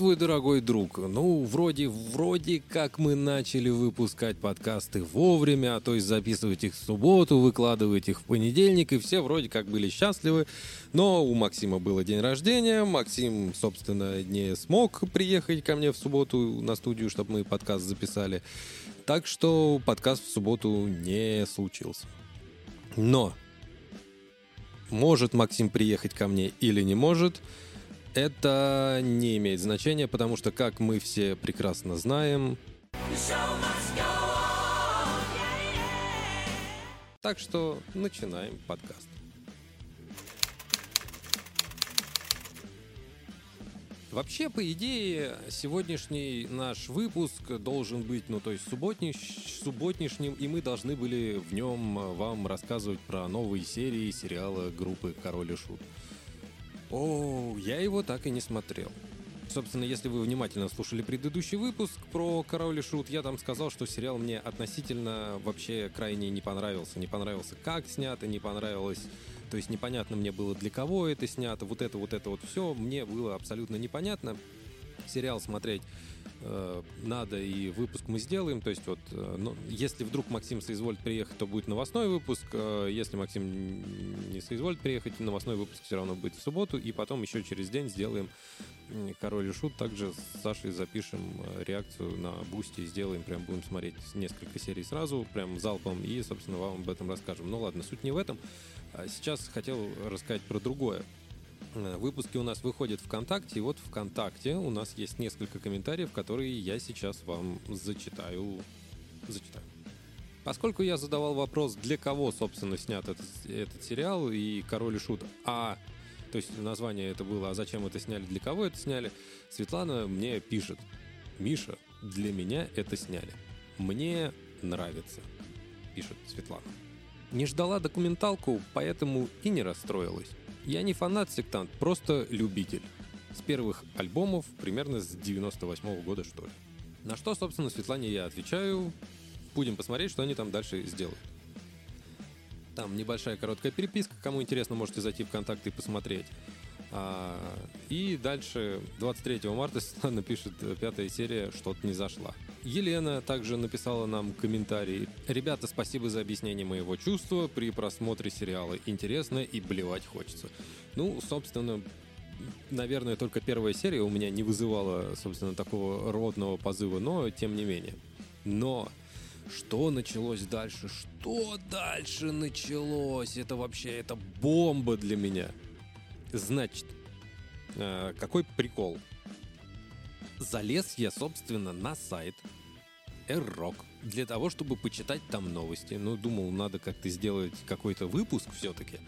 Здравствуй, дорогой друг. Ну, вроде, вроде как мы начали выпускать подкасты вовремя, а то есть записывать их в субботу, выкладывать их в понедельник, и все вроде как были счастливы. Но у Максима было день рождения, Максим, собственно, не смог приехать ко мне в субботу на студию, чтобы мы подкаст записали. Так что подкаст в субботу не случился. Но может Максим приехать ко мне или не может – это не имеет значения, потому что, как мы все прекрасно знаем... Так что начинаем подкаст. Вообще, по идее, сегодняшний наш выпуск должен быть, ну, то есть субботниш, субботнишним, и мы должны были в нем вам рассказывать про новые серии сериала группы «Король и Шут». О, я его так и не смотрел. Собственно, если вы внимательно слушали предыдущий выпуск про «Король и Шут», я там сказал, что сериал мне относительно вообще крайне не понравился. Не понравился, как снято, не понравилось... То есть непонятно мне было, для кого это снято, вот это, вот это вот все мне было абсолютно непонятно. Сериал смотреть надо, и выпуск мы сделаем. То есть вот, э, ну, если вдруг Максим соизволит приехать, то будет новостной выпуск. Э, если Максим не соизволит приехать, новостной выпуск все равно будет в субботу. И потом еще через день сделаем Король и Шут. Также с Сашей запишем э, реакцию на Бусти. Сделаем, прям будем смотреть несколько серий сразу, прям залпом. И, собственно, вам об этом расскажем. Ну ладно, суть не в этом. А сейчас хотел рассказать про другое. Э, выпуски у нас выходят ВКонтакте, и вот ВКонтакте у нас есть несколько комментариев, которые я сейчас вам зачитаю. Зачитаю. Поскольку я задавал вопрос, для кого, собственно, снят этот, этот сериал и «Король и Шут», а то есть название это было, а зачем это сняли, для кого это сняли, Светлана мне пишет, Миша, для меня это сняли. Мне нравится, пишет Светлана. Не ждала документалку, поэтому и не расстроилась. Я не фанат-сектант, просто любитель. С первых альбомов, примерно с 98 -го года, что ли. На что, собственно, Светлане я отвечаю. Будем посмотреть, что они там дальше сделают. Там небольшая короткая переписка. Кому интересно, можете зайти в контакты и посмотреть. А, и дальше 23 марта Светлана пишет пятая серия «Что-то не зашла». Елена также написала нам комментарий. «Ребята, спасибо за объяснение моего чувства при просмотре сериала. Интересно и блевать хочется». Ну, собственно, наверное, только первая серия у меня не вызывала, собственно, такого родного позыва, но тем не менее. Но что началось дальше? Что дальше началось? Это вообще, это бомба для меня. Значит, э, какой прикол? Залез я, собственно, на сайт R-Rock для того, чтобы почитать там новости. Ну, думал, надо как-то сделать какой-то выпуск все-таки.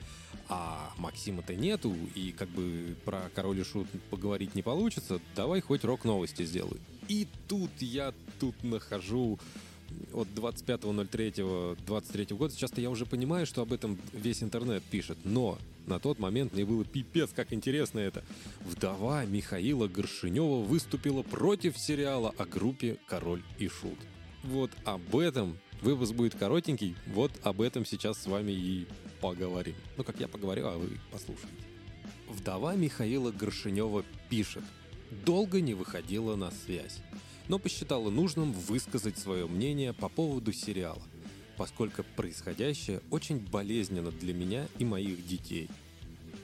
А Максима-то нету, и как бы про Король и Шут поговорить не получится. Давай хоть рок-новости сделаю. И тут я тут нахожу от 25.03.23 года. Сейчас-то я уже понимаю, что об этом весь интернет пишет. Но на тот момент мне было пипец, как интересно это. Вдова Михаила Горшинева выступила против сериала о группе «Король и Шут». Вот об этом выпуск будет коротенький, вот об этом сейчас с вами и поговорим. Ну, как я поговорю, а вы послушайте. Вдова Михаила Горшинева пишет. Долго не выходила на связь, но посчитала нужным высказать свое мнение по поводу сериала поскольку происходящее очень болезненно для меня и моих детей.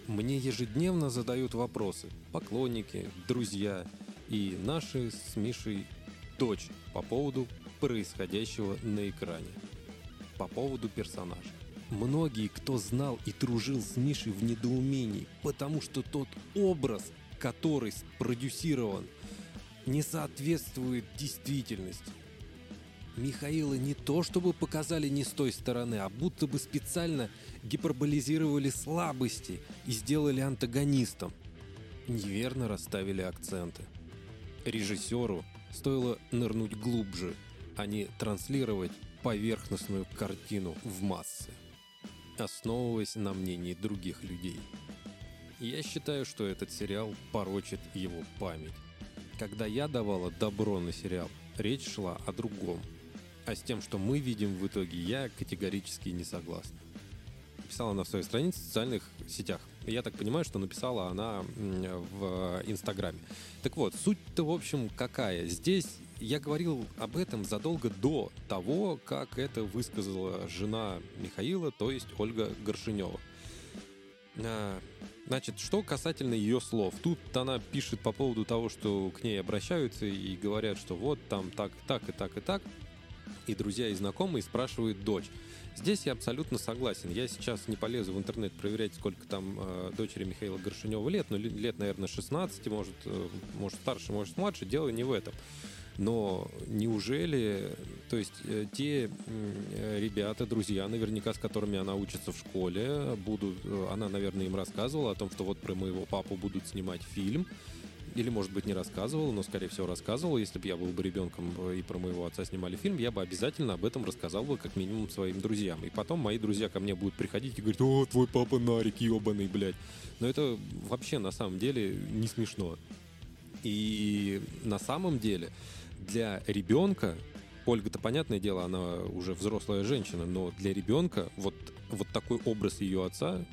Мне ежедневно задают вопросы поклонники, друзья и наши с Мишей дочь по поводу происходящего на экране, по поводу персонажа. Многие, кто знал и дружил с Мишей в недоумении, потому что тот образ который спродюсирован, не соответствует действительности. Михаила не то чтобы показали не с той стороны, а будто бы специально гиперболизировали слабости и сделали антагонистом. Неверно расставили акценты. Режиссеру стоило нырнуть глубже, а не транслировать поверхностную картину в массы, основываясь на мнении других людей. Я считаю, что этот сериал порочит его память. Когда я давала добро на сериал, речь шла о другом – а с тем, что мы видим в итоге, я категорически не согласна. Писала она в своей странице в социальных сетях. Я так понимаю, что написала она в Инстаграме. Так вот, суть-то, в общем, какая? Здесь я говорил об этом задолго до того, как это высказала жена Михаила, то есть Ольга Горшинева. А, значит, что касательно ее слов. Тут она пишет по поводу того, что к ней обращаются и говорят, что вот там так, так и так и так и друзья и знакомые спрашивают дочь. Здесь я абсолютно согласен. Я сейчас не полезу в интернет проверять, сколько там э, дочери Михаила Горшинева лет, но лет, наверное, 16, может, э, может старше, может младше. Дело не в этом. Но неужели, то есть э, те э, ребята, друзья, наверняка с которыми она учится в школе, будут, э, она, наверное, им рассказывала о том, что вот про моего папу будут снимать фильм, или, может быть, не рассказывал, но, скорее всего, рассказывал. Если бы я был бы ребенком и про моего отца снимали фильм, я бы обязательно об этом рассказал бы как минимум своим друзьям. И потом мои друзья ко мне будут приходить и говорить, о, твой папа Нарик, ебаный, блядь. Но это вообще на самом деле не смешно. И на самом деле для ребенка Ольга-то, понятное дело, она уже взрослая женщина, но для ребенка вот, вот такой образ ее отца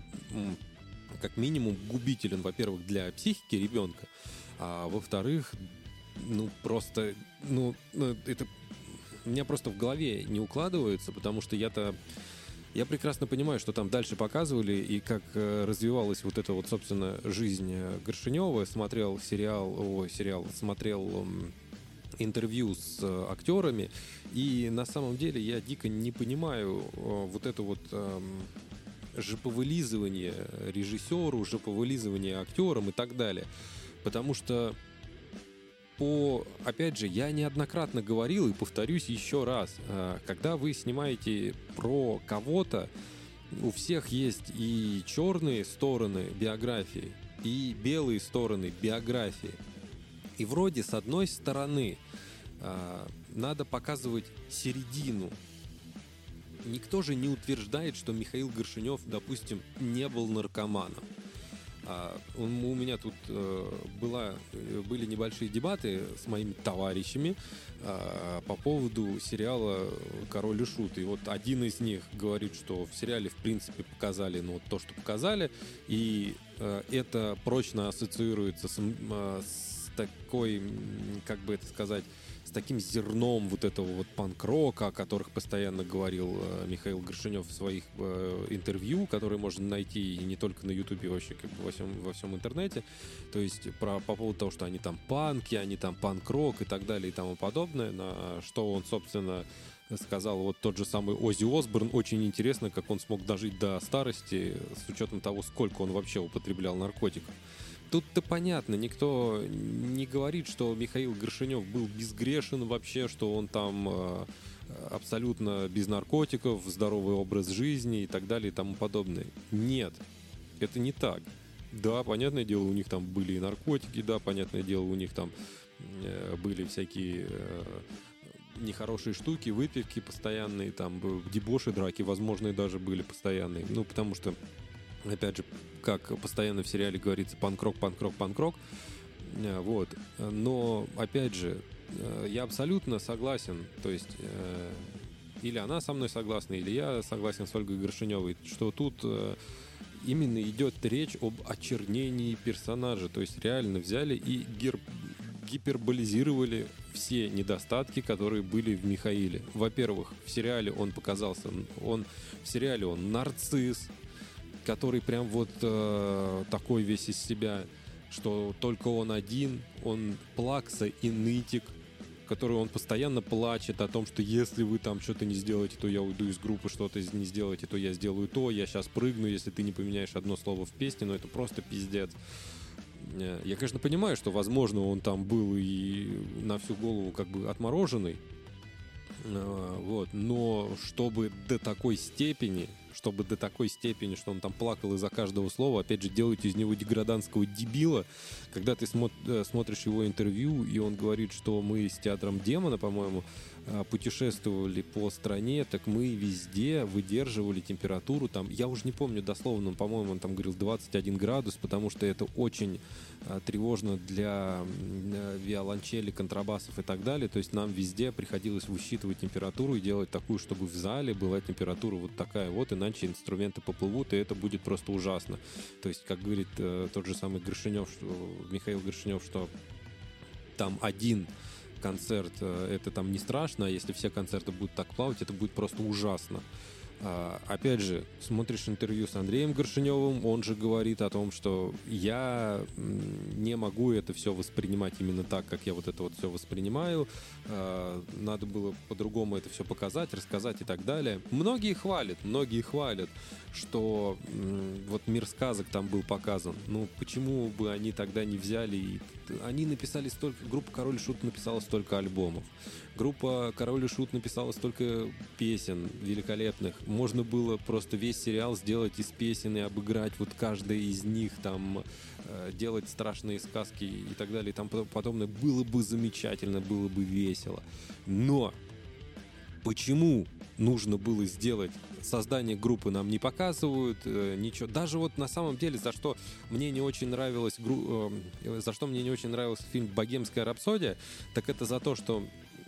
как минимум губителен, во-первых, для психики ребенка, а во-вторых, ну просто, ну, ну это у меня просто в голове не укладывается, потому что я-то я прекрасно понимаю, что там дальше показывали и как э, развивалась вот эта вот, собственно, жизнь э, Горшинева. Смотрел сериал, о, сериал, смотрел интервью с э, актерами, и на самом деле я дико не понимаю вот это вот э, жеповылизывание режиссеру, жеповылизывание актерам и так далее. Потому что по, опять же, я неоднократно говорил и повторюсь еще раз, э, когда вы снимаете про кого-то, у всех есть и черные стороны биографии, и белые стороны биографии. И вроде с одной стороны э, надо показывать середину. Никто же не утверждает, что Михаил Горшинев, допустим, не был наркоманом. А, у меня тут э, была, э, были небольшие дебаты с моими товарищами а, по поводу сериала «Король и Шут». И вот один из них говорит, что в сериале, в принципе, показали ну, то, что показали, и э, это прочно ассоциируется с, с такой, как бы это сказать, таким зерном вот этого вот панк-рока, о которых постоянно говорил э, Михаил Горшинев в своих э, интервью, которые можно найти не только на Ютубе, вообще как бы во всем, во всем интернете. То есть про, по поводу того, что они там панки, они там панк-рок и так далее и тому подобное, на что он, собственно, сказал вот тот же самый Оззи Осборн. Очень интересно, как он смог дожить до старости с учетом того, сколько он вообще употреблял наркотиков. Тут-то понятно, никто не говорит, что Михаил Горшинев был безгрешен вообще, что он там э, абсолютно без наркотиков, здоровый образ жизни и так далее и тому подобное. Нет, это не так. Да, понятное дело, у них там были и наркотики, да, понятное дело, у них там э, были всякие э, нехорошие штуки, выпивки постоянные, там дебоши, драки, возможно, даже были постоянные. Ну, потому что опять же, как постоянно в сериале говорится, панкрок, панкрок, панкрок. Э, вот. Но, опять же, э, я абсолютно согласен, то есть э, или она со мной согласна, или я согласен с Ольгой Горшиневой, что тут именно идет речь об очернении персонажа. То есть реально взяли и гер... гиперболизировали все недостатки, которые были в Михаиле. Во-первых, в сериале он показался, он в сериале он нарцисс, который прям вот э, такой весь из себя, что только он один, он плакса и нытик, который он постоянно плачет о том, что если вы там что-то не сделаете, то я уйду из группы, что-то не сделаете, то я сделаю то, я сейчас прыгну, если ты не поменяешь одно слово в песне, но это просто пиздец. Э, я, конечно, понимаю, что, возможно, он там был и на всю голову как бы отмороженный, э, вот, но чтобы до такой степени, чтобы до такой степени, что он там плакал из-за каждого слова, опять же, делать из него деграданского дебила, когда ты э, смотришь его интервью, и он говорит, что мы с театром демона, по-моему, путешествовали по стране, так мы везде выдерживали температуру там, я уже не помню дословно, по-моему, он там говорил 21 градус, потому что это очень а, тревожно для а, виолончели, контрабасов и так далее. То есть нам везде приходилось высчитывать температуру и делать такую, чтобы в зале была температура вот такая вот, иначе инструменты поплывут, и это будет просто ужасно. То есть, как говорит э, тот же самый Горшинев, что, Михаил Горшинев, что там один концерт, э, это там не страшно, а если все концерты будут так плавать, это будет просто ужасно. А, опять же, смотришь интервью с Андреем Горшиневым, он же говорит о том, что я не могу это все воспринимать именно так, как я вот это вот все воспринимаю. А, надо было по-другому это все показать, рассказать и так далее. Многие хвалят, многие хвалят, что вот мир сказок там был показан. Ну, почему бы они тогда не взяли и... Они написали столько... Группа Король Шут написала столько альбомов. Группа Король и Шут написала столько песен великолепных. Можно было просто весь сериал сделать из песен и обыграть вот каждая из них, там э, делать страшные сказки и так далее и там подобное. Было бы замечательно, было бы весело. Но почему нужно было сделать создание группы нам не показывают, э, ничего. Даже вот на самом деле, за что мне не очень нравилось, гру... э, за что мне не очень нравился фильм «Богемская рапсодия», так это за то, что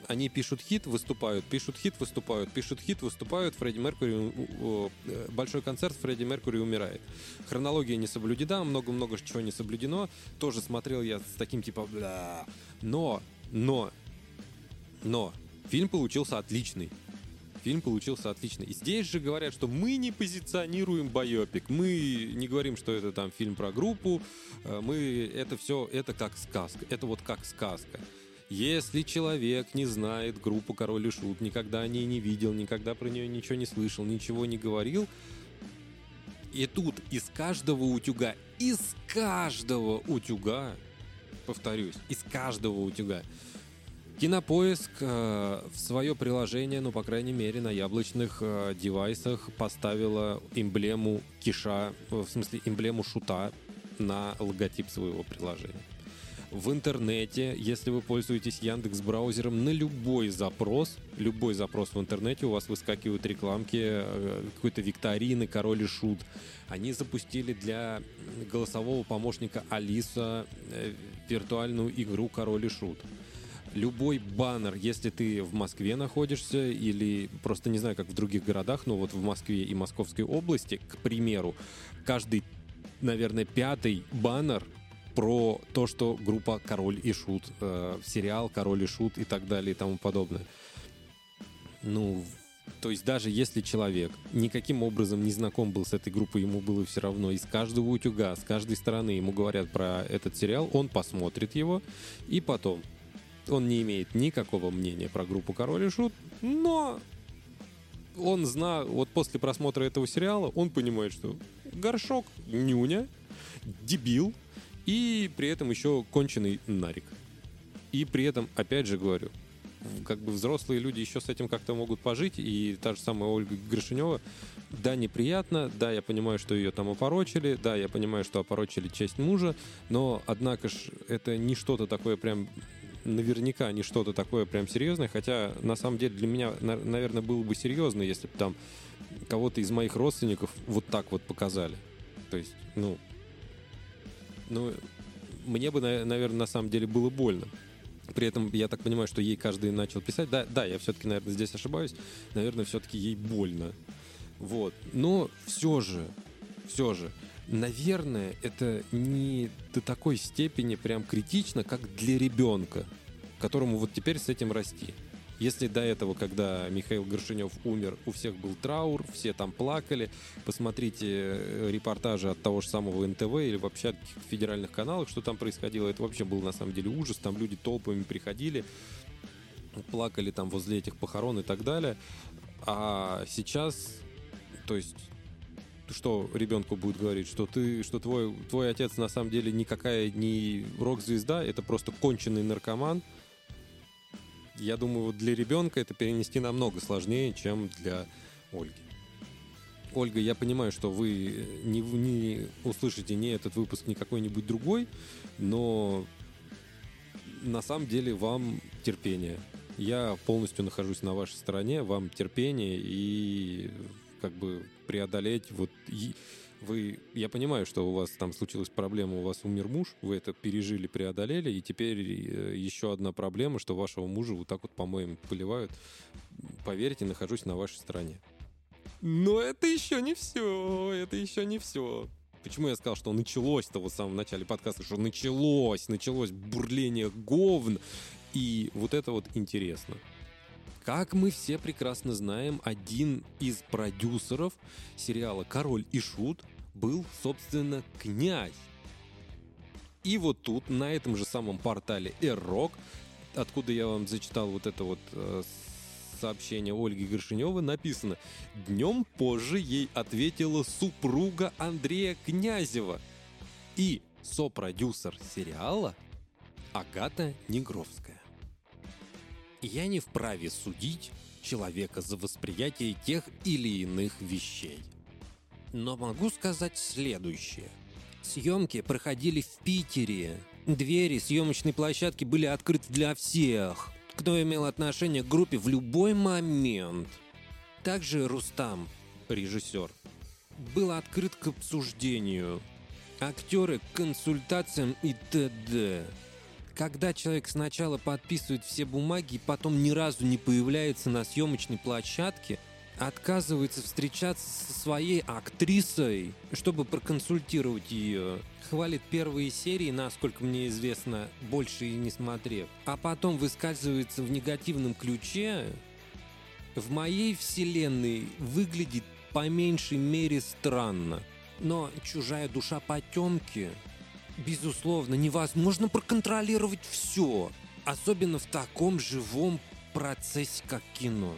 они пишут хит, выступают, пишут хит, выступают, пишут хит, выступают, Фредди Меркури, э, большой концерт, Фредди Меркури умирает. Хронология не соблюдена, много-много чего не соблюдено. Тоже смотрел я с таким типа, бля. Но, но, но, фильм получился отличный. Фильм получился отличный. И здесь же говорят, что мы не позиционируем байопик, мы не говорим, что это там фильм про группу, э, мы это все, это как сказка, это вот как сказка. Если человек не знает группу Король и Шут, никогда о ней не видел, никогда про нее ничего не слышал, ничего не говорил, и тут из каждого утюга, из каждого утюга, повторюсь, из каждого утюга, Кинопоиск э, в свое приложение, ну, по крайней мере, на яблочных э, девайсах поставила эмблему киша, в смысле, эмблему шута на логотип своего приложения в интернете, если вы пользуетесь Яндекс браузером, на любой запрос, любой запрос в интернете у вас выскакивают рекламки э, какой-то викторины, король и шут. Они запустили для голосового помощника Алиса э, виртуальную игру король и шут любой баннер, если ты в Москве находишься или просто не знаю, как в других городах, но вот в Москве и Московской области, к примеру, каждый, наверное, пятый баннер про то, что группа Король и Шут, э, сериал Король и Шут и так далее и тому подобное. Ну, то есть даже если человек никаким образом не знаком был с этой группой, ему было все равно, из каждого утюга, с каждой стороны ему говорят про этот сериал, он посмотрит его, и потом он не имеет никакого мнения про группу Король и Шут, но он знал, вот после просмотра этого сериала, он понимает, что горшок нюня, дебил, и при этом еще конченый нарик. И при этом, опять же говорю, как бы взрослые люди еще с этим как-то могут пожить, и та же самая Ольга Гришинева, да, неприятно, да, я понимаю, что ее там опорочили, да, я понимаю, что опорочили честь мужа, но, однако ж, это не что-то такое прям наверняка не что-то такое прям серьезное, хотя на самом деле для меня, наверное, было бы серьезно, если бы там кого-то из моих родственников вот так вот показали. То есть, ну, ну, мне бы, наверное, на самом деле было больно. При этом я так понимаю, что ей каждый начал писать. Да, да, я все-таки, наверное, здесь ошибаюсь. Наверное, все-таки ей больно. Вот. Но все же, все же, наверное, это не до такой степени прям критично, как для ребенка, которому вот теперь с этим расти. Если до этого, когда Михаил Горшинев умер, у всех был траур, все там плакали, посмотрите э, репортажи от того же самого НТВ или вообще от федеральных каналов, что там происходило, это вообще был на самом деле ужас, там люди толпами приходили, плакали там возле этих похорон и так далее. А сейчас, то есть что ребенку будет говорить, что ты, что твой, твой отец на самом деле никакая не рок-звезда, это просто конченый наркоман. Я думаю, вот для ребенка это перенести намного сложнее, чем для Ольги. Ольга, я понимаю, что вы не, не услышите ни этот выпуск, ни какой-нибудь другой, но на самом деле вам терпение. Я полностью нахожусь на вашей стороне, вам терпение и как бы преодолеть вот вы, я понимаю, что у вас там случилась проблема, у вас умер муж, вы это пережили, преодолели, и теперь э, еще одна проблема, что вашего мужа вот так вот, по-моему, поливают. Поверьте, нахожусь на вашей стороне. Но это еще не все, это еще не все. Почему я сказал, что началось-то вот в самом начале подкаста, что началось, началось бурление говн, и вот это вот интересно. Как мы все прекрасно знаем, один из продюсеров сериала «Король и Шут» был, собственно, князь. И вот тут, на этом же самом портале «Эррок», откуда я вам зачитал вот это вот э, сообщение Ольги Горшиневой, написано «Днем позже ей ответила супруга Андрея Князева и сопродюсер сериала Агата Негровская». Я не вправе судить человека за восприятие тех или иных вещей. Но могу сказать следующее. Съемки проходили в Питере. Двери съемочной площадки были открыты для всех, кто имел отношение к группе в любой момент. Также Рустам, режиссер, был открыт к обсуждению. Актеры к консультациям и т.д когда человек сначала подписывает все бумаги, потом ни разу не появляется на съемочной площадке, отказывается встречаться со своей актрисой, чтобы проконсультировать ее. Хвалит первые серии, насколько мне известно, больше и не смотрев. А потом выскальзывается в негативном ключе. В моей вселенной выглядит по меньшей мере странно. Но чужая душа потемки Безусловно, невозможно проконтролировать все, особенно в таком живом процессе, как кино,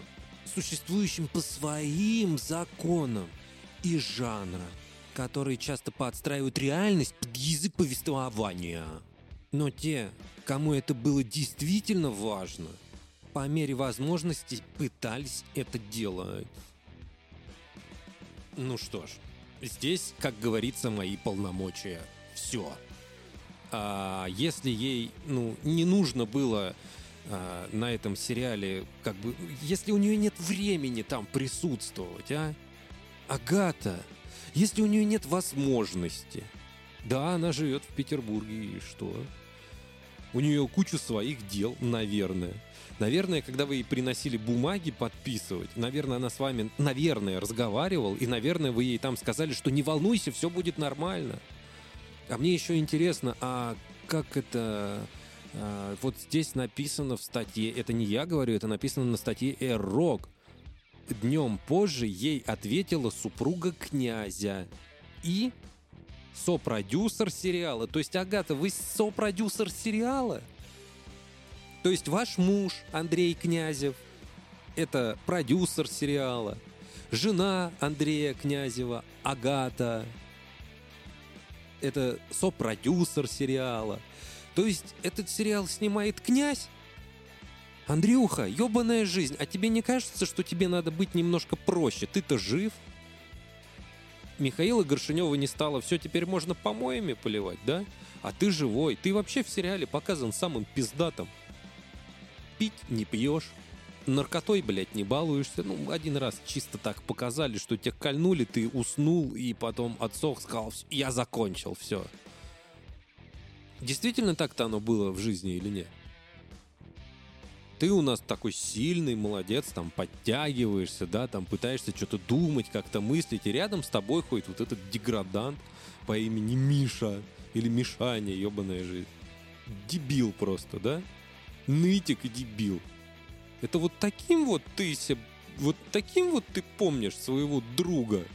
существующем по своим законам и жанра, которые часто подстраивают реальность под язык повествования. Но те, кому это было действительно важно, по мере возможности пытались это делать. Ну что ж, здесь, как говорится, мои полномочия. Все а, если ей ну, не нужно было а, на этом сериале, как бы, если у нее нет времени там присутствовать, а? Агата, если у нее нет возможности. Да, она живет в Петербурге, и что? У нее куча своих дел, наверное. Наверное, когда вы ей приносили бумаги подписывать, наверное, она с вами, наверное, разговаривал, и, наверное, вы ей там сказали, что не волнуйся, все будет нормально. А мне еще интересно, а как это... А, вот здесь написано в статье, это не я говорю, это написано на статье «Эрок». Днем позже ей ответила супруга князя и сопродюсер сериала. То есть, Агата, вы сопродюсер сериала? То есть ваш муж Андрей Князев – это продюсер сериала. Жена Андрея Князева, Агата, это сопродюсер сериала. То есть этот сериал снимает князь? Андрюха, ебаная жизнь, а тебе не кажется, что тебе надо быть немножко проще? Ты-то жив? Михаила Горшинева не стало, все, теперь можно помоями поливать, да? А ты живой, ты вообще в сериале показан самым пиздатым. Пить не пьешь, наркотой, блядь, не балуешься. Ну, один раз чисто так показали, что тебя кольнули, ты уснул, и потом отсох, сказал, я закончил, все. Действительно так-то оно было в жизни или нет? Ты у нас такой сильный, молодец, там подтягиваешься, да, там пытаешься что-то думать, как-то мыслить, и рядом с тобой ходит вот этот деградант по имени Миша или Мишаня, ебаная жизнь. Дебил просто, да? Нытик и дебил. Это вот таким вот ты себе, вот таким вот ты помнишь своего друга,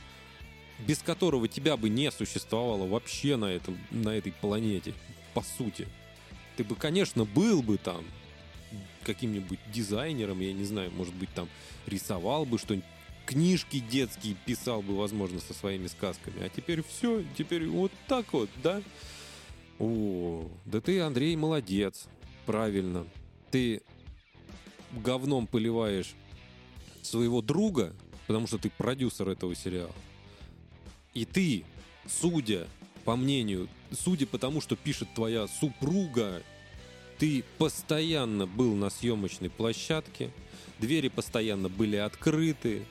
без которого тебя бы не существовало вообще на, этом, на этой планете, по сути. Ты бы, конечно, был бы там каким-нибудь дизайнером, я не знаю, может быть, там рисовал бы что-нибудь книжки детские писал бы, возможно, со своими сказками. А теперь все, теперь вот так вот, да? О, да ты, Андрей, молодец. Правильно. Ты говном поливаешь своего друга, потому что ты продюсер этого сериала. И ты, судя по мнению, судя по тому, что пишет твоя супруга, ты постоянно был на съемочной площадке, двери постоянно были открыты,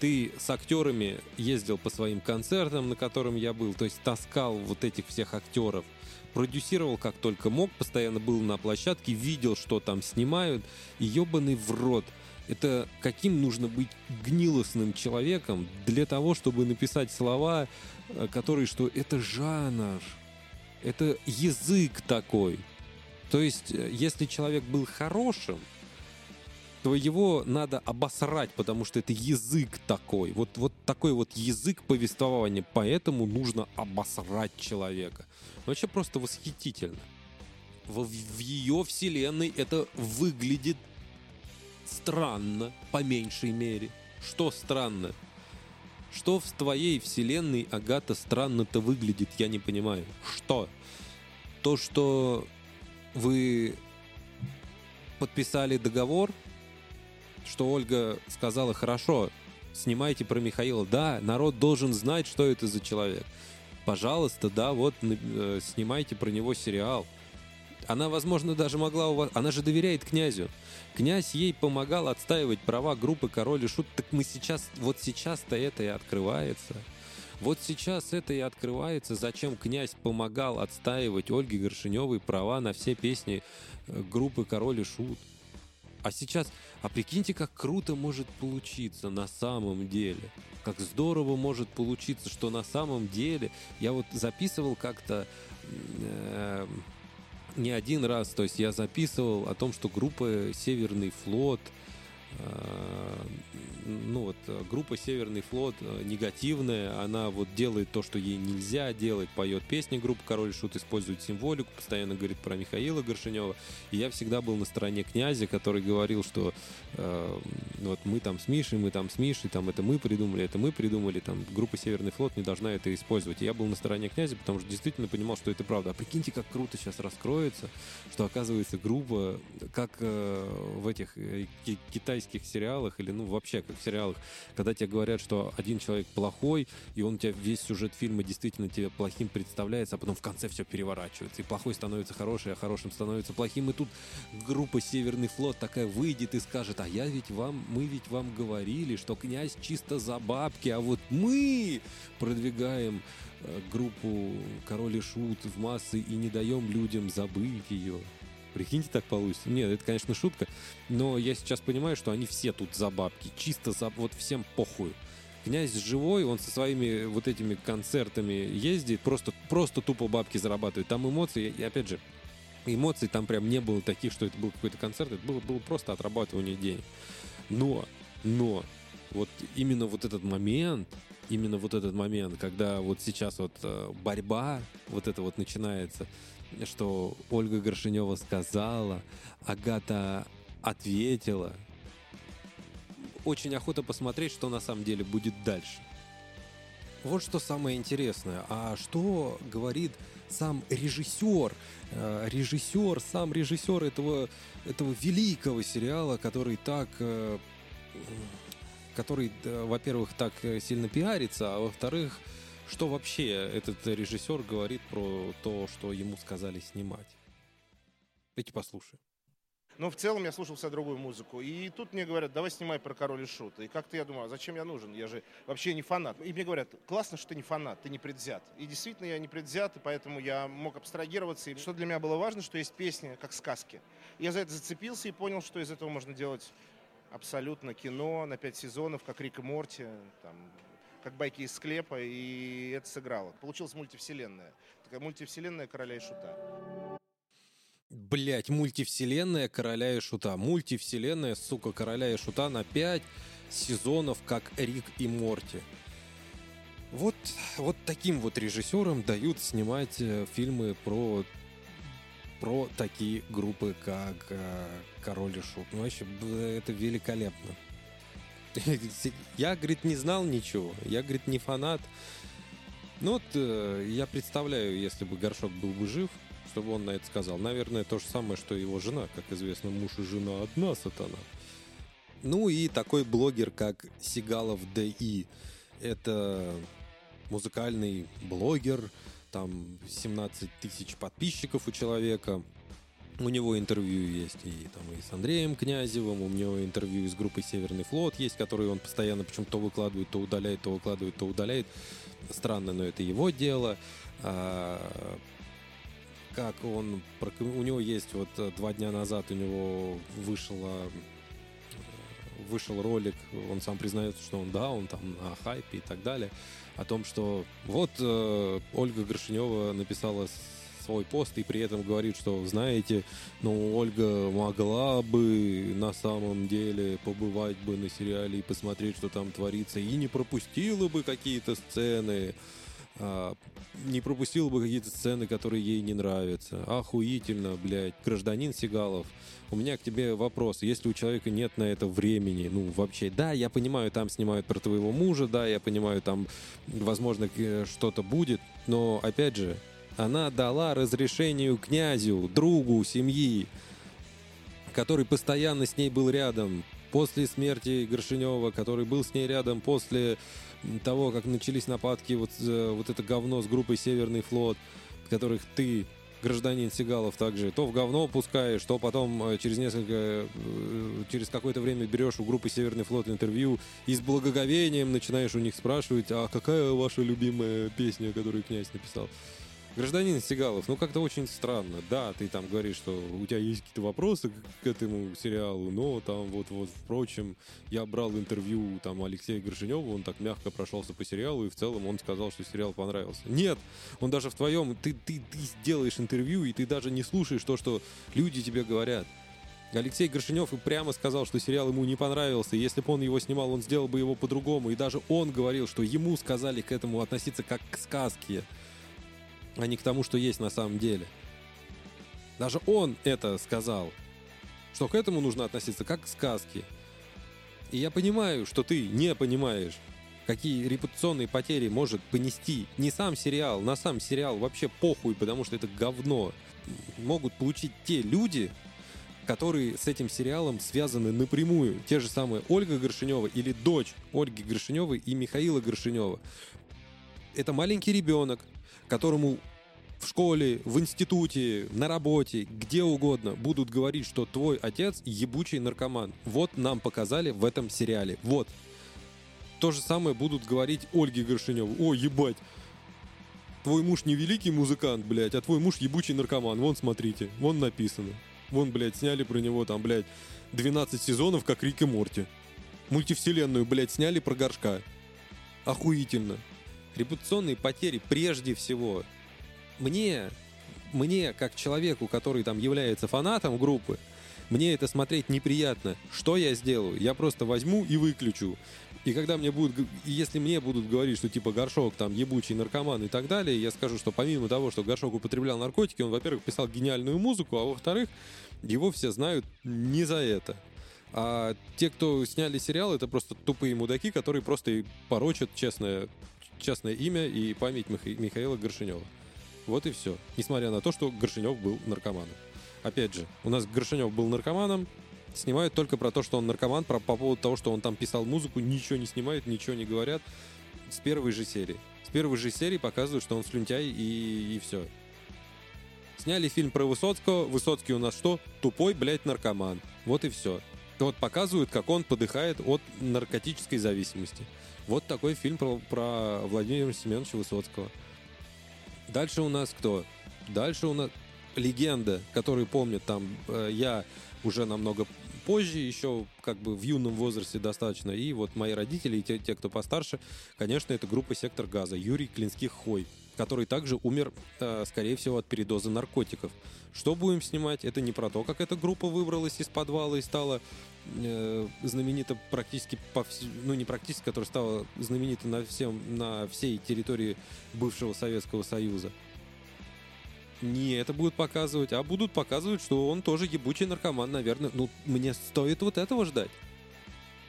ты с актерами ездил по своим концертам, на котором я был, то есть таскал вот этих всех актеров, продюсировал как только мог, постоянно был на площадке, видел, что там снимают, и ебаный в рот. Это каким нужно быть гнилостным человеком для того, чтобы написать слова, э, которые, что это жанр, это язык такой. То есть, э, если человек был хорошим, то его надо обосрать, потому что это язык такой. Вот, вот такой вот язык повествования. Поэтому нужно обосрать человека. Вообще просто восхитительно. В, в ее вселенной это выглядит странно, по меньшей мере. Что странно? Что в твоей вселенной, Агата, странно-то выглядит, я не понимаю. Что? То, что вы подписали договор, что Ольга сказала, хорошо, снимайте про Михаила. Да, народ должен знать, что это за человек. Пожалуйста, да, вот э, снимайте про него сериал. Она, возможно, даже могла у вас... Она же доверяет князю. Князь ей помогал отстаивать права группы Король и Шут. Так мы сейчас... Вот сейчас-то это и открывается. Вот сейчас это и открывается, зачем князь помогал отстаивать Ольге Горшиневой права на все песни э, группы Король и Шут. А сейчас, а прикиньте, как круто может получиться на самом деле. Как здорово может получиться, что на самом деле... Я вот записывал как-то... Э, не один раз, то есть я записывал о том, что группа «Северный флот» э, ну вот э, группа Северный флот э, негативная, она вот делает то, что ей нельзя делать, поет песни группы Король Шут, использует символику, постоянно говорит про Михаила Горшинева. И я всегда был на стороне князя, который говорил, что э, вот мы там с Мишей, мы там с Мишей, там это мы придумали, это мы придумали, там группа Северный флот не должна это использовать. И я был на стороне князя, потому что действительно понимал, что это правда. А прикиньте, как круто сейчас раскроется, что оказывается группа, как э, в этих э, китайских сериалах или ну вообще как в сериалах, когда тебе говорят, что один человек плохой, и он тебя весь сюжет фильма действительно тебе плохим представляется, а потом в конце все переворачивается, и плохой становится хороший, а хорошим становится плохим, и тут группа Северный флот такая выйдет и скажет, а я ведь вам, мы ведь вам говорили, что князь чисто за бабки, а вот мы продвигаем э, группу Король и Шут в массы и не даем людям забыть ее. Прикиньте, так получится. Нет, это, конечно, шутка. Но я сейчас понимаю, что они все тут за бабки. Чисто за... Вот всем похуй. Князь живой, он со своими вот этими концертами ездит, просто, просто тупо бабки зарабатывает. Там эмоции, и опять же, эмоций там прям не было таких, что это был какой-то концерт, это было, было просто отрабатывание денег. Но, но, вот именно вот этот момент, именно вот этот момент, когда вот сейчас вот э, борьба вот это вот начинается, что Ольга Горшинева сказала, Агата ответила. Очень охота посмотреть, что на самом деле будет дальше. Вот что самое интересное. А что говорит сам режиссер, э, режиссер, сам режиссер этого, этого великого сериала, который так, э, который, во-первых, так сильно пиарится, а во-вторых, что вообще этот режиссер говорит про то, что ему сказали снимать? Давайте послушаем. Но в целом я слушал вся другую музыку. И тут мне говорят, давай снимай про Король и Шут. И как-то я думаю, а зачем я нужен? Я же вообще не фанат. И мне говорят, классно, что ты не фанат, ты не предвзят. И действительно я не предвзят, и поэтому я мог абстрагироваться. И что для меня было важно, что есть песни, как сказки. И я за это зацепился и понял, что из этого можно делать абсолютно кино на пять сезонов, как Рик и Морти, там, как байки из склепа, и это сыграло. Получилась мультивселенная. Такая мультивселенная короля и шута. Блять, мультивселенная короля и шута. Мультивселенная, сука, короля и шута на 5 сезонов, как Рик и Морти. Вот, вот таким вот режиссерам дают снимать э, фильмы про про такие группы, как э, Король и Шут. Ну, вообще, это великолепно. Я, говорит, не знал ничего. Я, говорит, не фанат. Ну вот э, я представляю, если бы Горшок был бы жив, чтобы он на это сказал. Наверное, то же самое, что его жена. Как известно, муж и жена одна сатана. Ну и такой блогер, как Сигалов ДИ. Это музыкальный блогер, там 17 тысяч подписчиков у человека. У него интервью есть и, там, и с Андреем Князевым, у него интервью из группы «Северный флот» есть, которые он постоянно почему-то то выкладывает, то удаляет, то выкладывает, то удаляет. Странно, но это его дело. А, как он... У него есть вот два дня назад у него вышло вышел ролик, он сам признается, что он, да, он там на хайпе и так далее, о том, что вот э, Ольга Горшинева написала свой пост и при этом говорит, что, знаете, ну, Ольга могла бы на самом деле побывать бы на сериале и посмотреть, что там творится, и не пропустила бы какие-то сцены, не пропустила бы какие-то сцены, которые ей не нравятся. Охуительно, блядь. Гражданин Сигалов, у меня к тебе вопрос. Если у человека нет на это времени, ну, вообще, да, я понимаю, там снимают про твоего мужа, да, я понимаю, там, возможно, что-то будет, но, опять же, она дала разрешению князю, другу семьи, который постоянно с ней был рядом после смерти Горшинева, который был с ней рядом после того, как начались нападки, вот, э, вот это говно с группой «Северный флот», которых ты гражданин Сигалов также то в говно пускаешь, то потом э, через несколько, э, через какое-то время берешь у группы Северный флот интервью и с благоговением начинаешь у них спрашивать, а какая ваша любимая песня, которую князь написал? Гражданин Сигалов, ну как-то очень странно. Да, ты там говоришь, что у тебя есть какие-то вопросы к этому сериалу, но там вот, вот, впрочем, я брал интервью там Алексея Горшинева, он так мягко прошелся по сериалу, и в целом он сказал, что сериал понравился. Нет, он даже в твоем, ты, ты, ты сделаешь интервью, и ты даже не слушаешь то, что люди тебе говорят. Алексей Горшинев и прямо сказал, что сериал ему не понравился. И если бы он его снимал, он сделал бы его по-другому. И даже он говорил, что ему сказали к этому относиться как к сказке а не к тому, что есть на самом деле. Даже он это сказал, что к этому нужно относиться как к сказке. И я понимаю, что ты не понимаешь, какие репутационные потери может понести не сам сериал, на сам сериал вообще похуй, потому что это говно. Могут получить те люди, которые с этим сериалом связаны напрямую. Те же самые Ольга Горшинева или дочь Ольги Горшиневой и Михаила Горшинева. Это маленький ребенок, которому в школе, в институте, на работе, где угодно будут говорить, что твой отец ебучий наркоман. Вот нам показали в этом сериале. Вот. То же самое будут говорить Ольге Горшиневу. О, ебать, твой муж не великий музыкант, блядь, а твой муж ебучий наркоман. Вон, смотрите, вон написано. Вон, блядь, сняли про него там, блядь, 12 сезонов, как Рик и Морти. Мультивселенную, блядь, сняли про горшка. Охуительно. Репутационные потери прежде всего. Мне, мне, как человеку, который там является фанатом группы, мне это смотреть неприятно. Что я сделаю? Я просто возьму и выключу. И когда мне будут, если мне будут говорить, что типа Горшок там ебучий наркоман и так далее, я скажу, что помимо того, что Горшок употреблял наркотики, он, во-первых, писал гениальную музыку, а во-вторых, его все знают не за это. А те, кто сняли сериал, это просто тупые мудаки, которые просто порочат честное частное имя и память Михаила Горшинева. Вот и все. Несмотря на то, что Горшинев был наркоманом. Опять же, у нас Горшинев был наркоманом, снимают только про то, что он наркоман, про, по поводу того, что он там писал музыку, ничего не снимают, ничего не говорят. С первой же серии. С первой же серии показывают, что он слюнтяй и, и все. Сняли фильм про Высоцкого. Высоцкий у нас что? Тупой, блядь, наркоман. Вот и все. Вот показывают, как он подыхает от наркотической зависимости. Вот такой фильм про, про Владимира Семеновича Высоцкого. Дальше у нас кто? Дальше у нас легенда, который помнит там э, я уже намного позже, еще как бы в юном возрасте достаточно. И вот мои родители и те, те кто постарше, конечно, это группа «Сектор газа». Юрий Клинских-Хой, который также умер, э, скорее всего, от передоза наркотиков. Что будем снимать? Это не про то, как эта группа выбралась из подвала и стала э, знаменита практически по вс... ну не практически, которая стала знаменита на всем на всей территории бывшего Советского Союза. Не это будут показывать, а будут показывать, что он тоже ебучий наркоман, наверное. Ну, мне стоит вот этого ждать.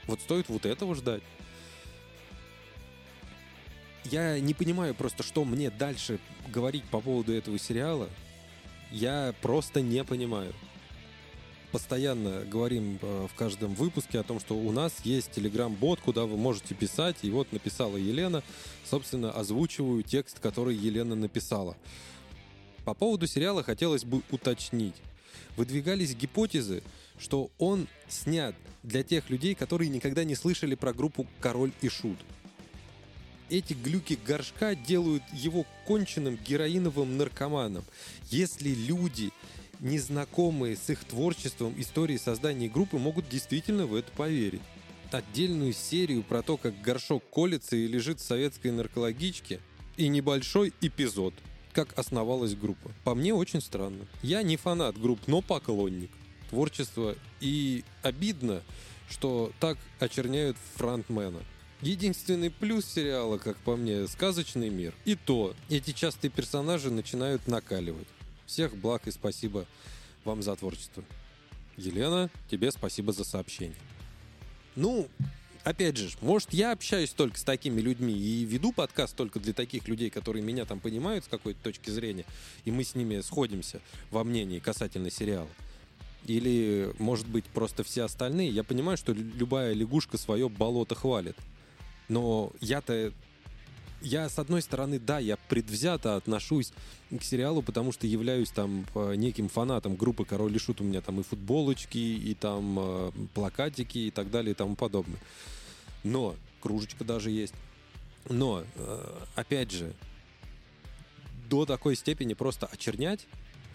Вот стоит вот этого ждать. Я не понимаю просто, что мне дальше говорить по поводу этого сериала. Я просто не понимаю. Постоянно говорим э, в каждом выпуске о том, что у нас есть телеграм-бот, куда вы можете писать. И вот написала Елена. Собственно, озвучиваю текст, который Елена написала. По поводу сериала хотелось бы уточнить. Выдвигались гипотезы, что он снят для тех людей, которые никогда не слышали про группу «Король и Шут». Эти глюки горшка делают его конченным героиновым наркоманом. Если люди, незнакомые с их творчеством, историей создания группы, могут действительно в это поверить. Отдельную серию про то, как горшок колется и лежит в советской наркологичке, и небольшой эпизод – как основалась группа. По мне очень странно. Я не фанат групп, но поклонник творчества. И обидно, что так очерняют фронтмена. Единственный плюс сериала, как по мне, сказочный мир. И то, эти частые персонажи начинают накаливать. Всех благ и спасибо вам за творчество. Елена, тебе спасибо за сообщение. Ну, опять же, может, я общаюсь только с такими людьми и веду подкаст только для таких людей, которые меня там понимают с какой-то точки зрения, и мы с ними сходимся во мнении касательно сериала. Или, может быть, просто все остальные. Я понимаю, что любая лягушка свое болото хвалит. Но я-то я, с одной стороны, да, я предвзято отношусь к сериалу, потому что являюсь там э, неким фанатом группы «Король и Шут». У меня там и футболочки, и там э, плакатики, и так далее, и тому подобное. Но, кружечка даже есть. Но, э, опять же, до такой степени просто очернять,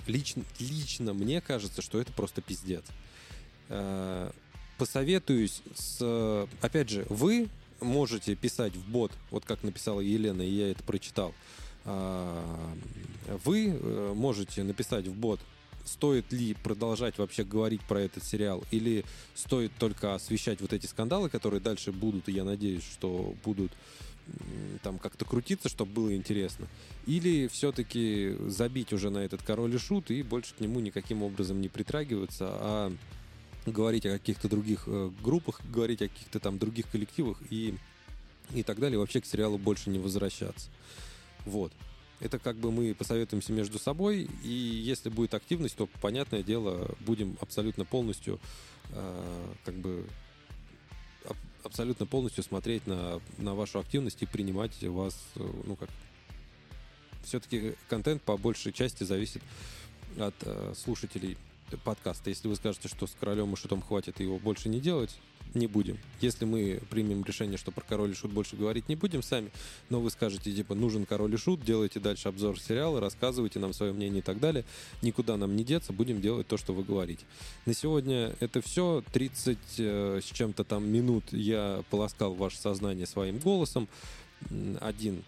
лично, лично мне кажется, что это просто пиздец. Посоветуюсь с... Опять же, вы можете писать в бот, вот как написала Елена, и я это прочитал. А, вы э, можете написать в бот, стоит ли продолжать вообще говорить про этот сериал, или стоит только освещать вот эти скандалы, которые дальше будут, и я надеюсь, что будут там как-то крутиться, чтобы было интересно. Или все-таки забить уже на этот король и шут и больше к нему никаким образом не притрагиваться, а говорить о каких-то других э, группах, говорить о каких-то там других коллективах и, и так далее, вообще к сериалу больше не возвращаться. Вот. Это как бы мы посоветуемся между собой, и если будет активность, то, понятное дело, будем абсолютно полностью э, как бы абсолютно полностью смотреть на, на вашу активность и принимать вас, э, ну как, все-таки контент по большей части зависит от э, слушателей подкаста. Если вы скажете, что с королем и шутом хватит его больше не делать, не будем. Если мы примем решение, что про король и шут больше говорить не будем сами, но вы скажете, типа, нужен король и шут, делайте дальше обзор сериала, рассказывайте нам свое мнение и так далее, никуда нам не деться, будем делать то, что вы говорите. На сегодня это все. 30 э, с чем-то там минут я полоскал ваше сознание своим голосом. Один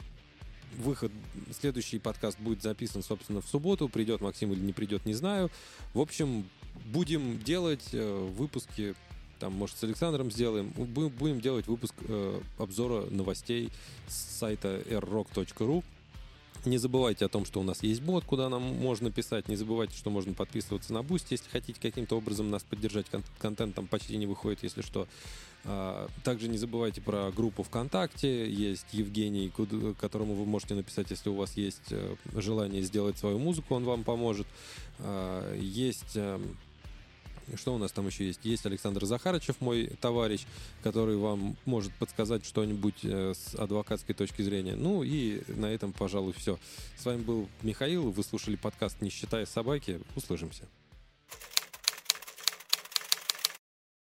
выход, следующий подкаст будет записан, собственно, в субботу. Придет Максим или не придет, не знаю. В общем, будем делать э, выпуски, там, может, с Александром сделаем. Будем делать выпуск э, обзора новостей с сайта rrock.ru. Не забывайте о том, что у нас есть бот, куда нам можно писать. Не забывайте, что можно подписываться на Boost, если хотите каким-то образом нас поддержать. Контент там почти не выходит, если что. А, также не забывайте про группу ВКонтакте. Есть Евгений, которому вы можете написать, если у вас есть э, желание сделать свою музыку, он вам поможет. А, есть эм, что у нас там еще есть? Есть Александр Захарычев, мой товарищ, который вам может подсказать что-нибудь э, с адвокатской точки зрения. Ну и на этом, пожалуй, все. С вами был Михаил. Вы слушали подкаст «Не считая собаки». Услышимся.